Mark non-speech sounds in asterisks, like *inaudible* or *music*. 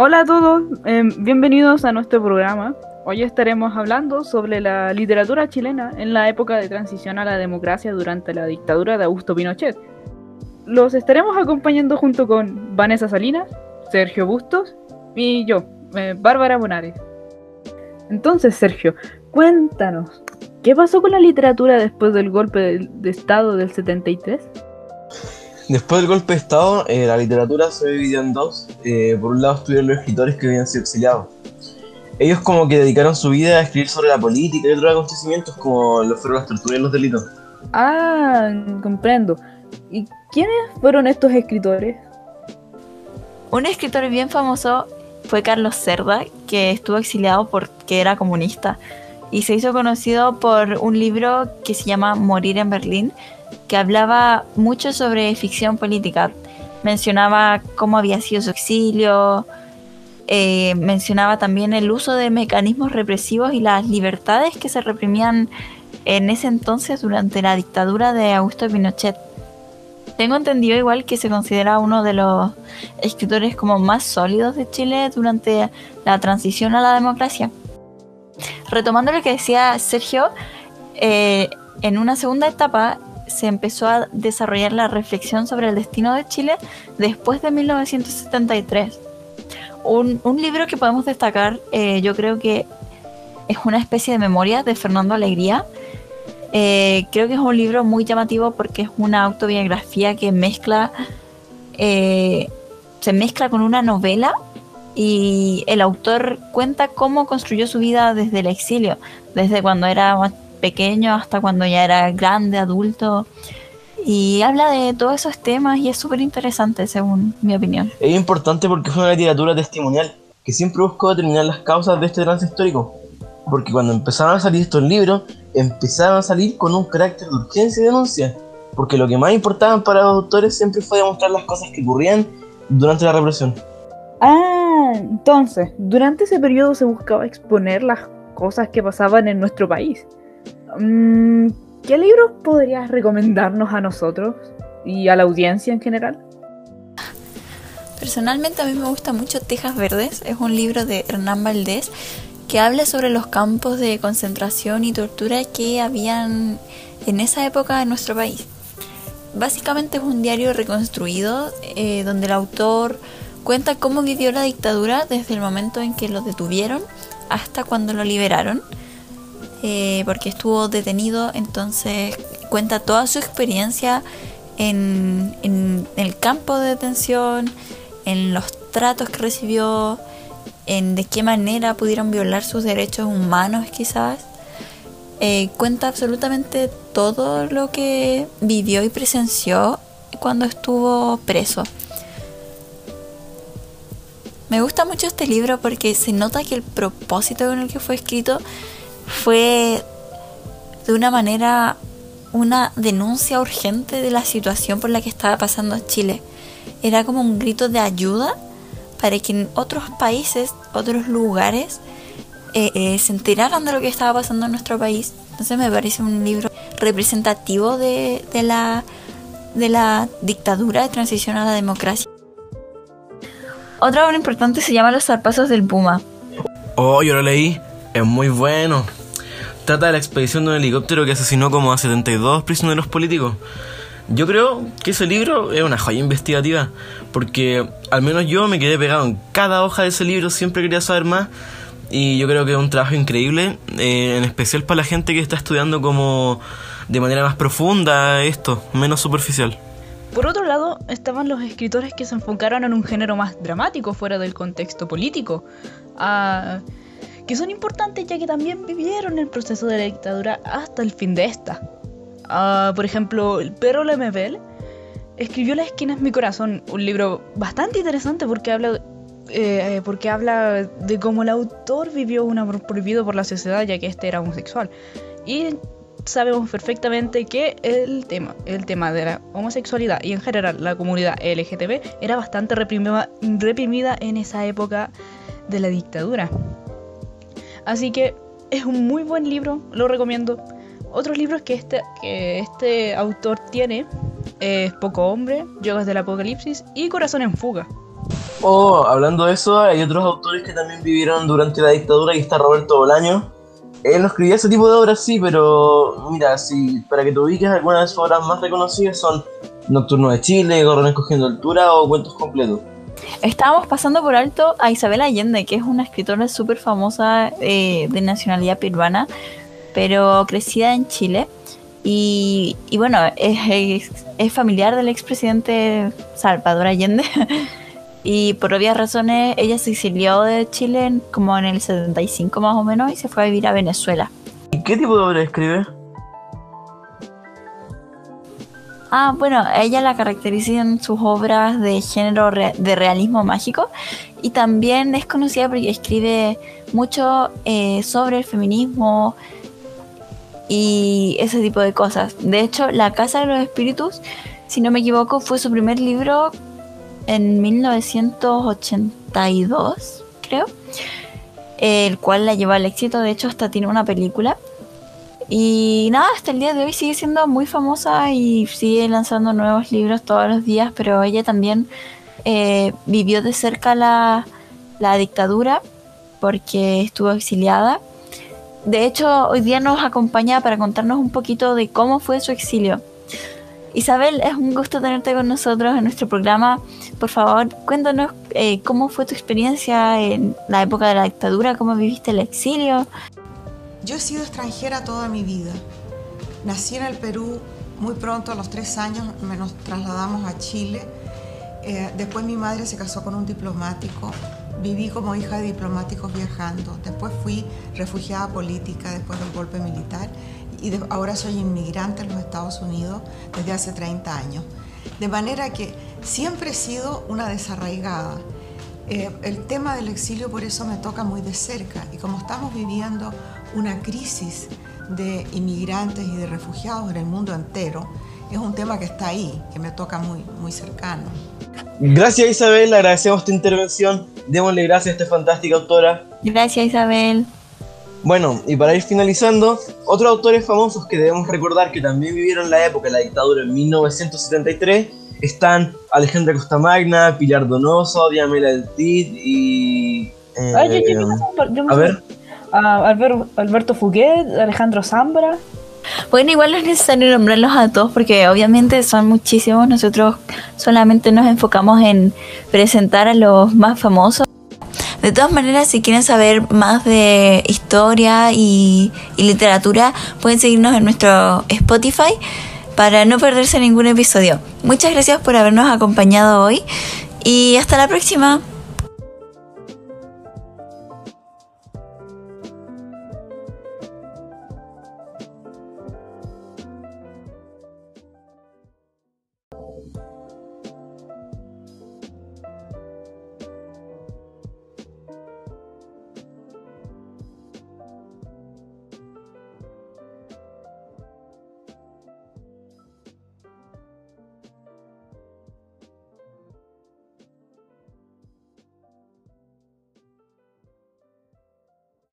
Hola a todos, eh, bienvenidos a nuestro programa. Hoy estaremos hablando sobre la literatura chilena en la época de transición a la democracia durante la dictadura de Augusto Pinochet. Los estaremos acompañando junto con Vanessa Salinas, Sergio Bustos y yo, eh, Bárbara Bonares. Entonces, Sergio, cuéntanos, ¿qué pasó con la literatura después del golpe de, de Estado del 73? Después del golpe de Estado, eh, la literatura se dividió en dos. Eh, por un lado estuvieron los escritores que habían sido exiliados. Ellos como que dedicaron su vida a escribir sobre la política y otros acontecimientos como lo fueron las torturas y los delitos. Ah, comprendo. ¿Y quiénes fueron estos escritores? Un escritor bien famoso fue Carlos Cerda, que estuvo exiliado porque era comunista y se hizo conocido por un libro que se llama Morir en Berlín, que hablaba mucho sobre ficción política. Mencionaba cómo había sido su exilio, eh, mencionaba también el uso de mecanismos represivos y las libertades que se reprimían en ese entonces durante la dictadura de Augusto Pinochet. Tengo entendido igual que se considera uno de los escritores como más sólidos de Chile durante la transición a la democracia. Retomando lo que decía Sergio, eh, en una segunda etapa se empezó a desarrollar la reflexión sobre el destino de Chile después de 1973. Un, libro que podemos destacar, eh, yo creo que es una especie de memoria de Fernando Alegría. Eh, creo que es un libro muy llamativo porque es una autobiografía que mezcla, se mezcla con una novela y el autor cuenta cómo construyó su vida desde el exilio, desde cuando era más pequeño hasta cuando ya era grande, adulto. Y habla de todos esos temas y es súper interesante, según mi opinión. Es importante porque fue una literatura testimonial que siempre buscó determinar las causas de este trance histórico. Porque cuando empezaron a salir estos libros, empezaron a salir con un carácter de urgencia y denuncia. Porque lo que más importaba para los autores siempre fue demostrar las cosas que ocurrían durante la represión. Ah, entonces, durante ese periodo se buscaba exponer las cosas que pasaban en nuestro país. Mm, ¿Qué libros podrías recomendarnos a nosotros y a la audiencia en general? Personalmente a mí me gusta mucho Tejas Verdes, es un libro de Hernán Valdés que habla sobre los campos de concentración y tortura que habían en esa época en nuestro país. Básicamente es un diario reconstruido eh, donde el autor cuenta cómo vivió la dictadura desde el momento en que lo detuvieron hasta cuando lo liberaron eh, porque estuvo detenido, entonces cuenta toda su experiencia en, el campo de detención, en los tratos que recibió, en de qué manera pudieron violar sus derechos humanos quizás. Eh, cuenta absolutamente todo lo que vivió y presenció cuando estuvo preso. Me gusta mucho este libro porque se nota que el propósito con el que fue escrito fue de una manera una denuncia urgente de la situación por la que estaba pasando Chile. Era como un grito de ayuda para que en otros países, otros lugares, eh, eh, se enteraran de lo que estaba pasando en nuestro país. Entonces me parece un libro representativo de, de, la, de la dictadura de transición a la democracia. Otra obra importante se llama Los zarpazos del Puma. Oh, yo lo leí. Es muy bueno. Trata de la expedición de un helicóptero que asesinó como a 72 prisioneros políticos. Yo creo que ese libro es una joya investigativa, porque al menos yo me quedé pegado en cada hoja de ese libro, siempre quería saber más, y yo creo que es un trabajo increíble, eh, en especial para la gente que está estudiando como de manera más profunda esto, menos superficial. Por otro lado, estaban los escritores que se enfocaron en un género más dramático fuera del contexto político. Ah, que son importantes ya que también vivieron el proceso de la dictadura hasta el fin de esta. Ah, por ejemplo, el perro Lemebel escribió La esquina es mi corazón, un libro bastante interesante porque habla, eh, porque habla de cómo el autor vivió un amor prohibido por la sociedad ya que este era homosexual. Y sabemos perfectamente que el tema, el tema de la homosexualidad y en general la comunidad LGTB era bastante reprimida, en esa época de la dictadura. Así que es un muy buen libro, lo recomiendo. otros libros que este, que este autor tiene es Poco Hombre, Yogas del Apocalipsis y Corazón en Fuga. Oh, hablando de eso, hay otros autores que también vivieron durante la dictadura y está Roberto Bolaño. Él no escribía ese tipo de obras, sí, pero mira, si para que te ubiques, algunas de sus obras más reconocidas son Nocturno de Chile, Gorrones cogiendo altura o Cuentos completos. Estábamos pasando por alto a Isabel Allende, que es una escritora súper famosa eh, de nacionalidad peruana, pero crecida en Chile. Y, y bueno, es, es, es familiar del expresidente Salvador Allende. *laughs* y por obvias razones, ella se exilió de Chile en- como en el 75 más o menos y se fue a vivir a Venezuela. ¿Y qué tipo de obra escribe? Ah, bueno, ella la caracterizan sus obras de género re- de realismo mágico y también es conocida porque escribe mucho eh, sobre el feminismo y ese tipo de cosas. De hecho, La Casa de los Espíritus, si no me equivoco, fue su primer libro en 1982, creo, el cual la llevó al éxito. De hecho, hasta tiene una película. Y nada, hasta el día de hoy sigue siendo muy famosa y sigue lanzando nuevos libros todos los días, pero ella también eh, vivió de cerca la, la dictadura porque estuvo exiliada. De hecho, hoy día nos acompaña para contarnos un poquito de cómo fue su exilio. Isabel, es un gusto tenerte con nosotros en nuestro programa. Por favor, cuéntanos eh, cómo fue tu experiencia en la época de la dictadura, cómo viviste el exilio. Yo he sido extranjera toda mi vida. Nací en el Perú muy pronto, a los tres años nos trasladamos a Chile. Eh, después mi madre se casó con un diplomático. Viví como hija de diplomáticos viajando. Después fui refugiada política después del golpe militar y de- ahora soy inmigrante en los Estados Unidos desde hace 30 años. De manera que siempre he sido una desarraigada. Eh, el tema del exilio por eso me toca muy de cerca y como estamos viviendo una crisis de inmigrantes y de refugiados en el mundo entero, es un tema que está ahí, que me toca muy, muy cercano. Gracias Isabel, agradecemos tu intervención. Démosle gracias a esta fantástica autora. Gracias Isabel. Bueno, y para ir finalizando, otros autores famosos que debemos recordar que también vivieron la época de la dictadura en 1973 están Alejandra Costamagna, Pilar Donoso, Diamela del y... eh, Ay, yo- yo- yo- yo me a ver, Alber- Alberto Fuguet, Alejandro Zambra. Bueno, igual no es necesario nombrarlos a todos porque obviamente son muchísimos. Nosotros solamente nos enfocamos en presentar a los más famosos. De todas maneras, si quieren saber más de historia y, y literatura, pueden seguirnos en nuestro Spotify para no perderse ningún episodio. Muchas gracias por habernos acompañado hoy y hasta la próxima.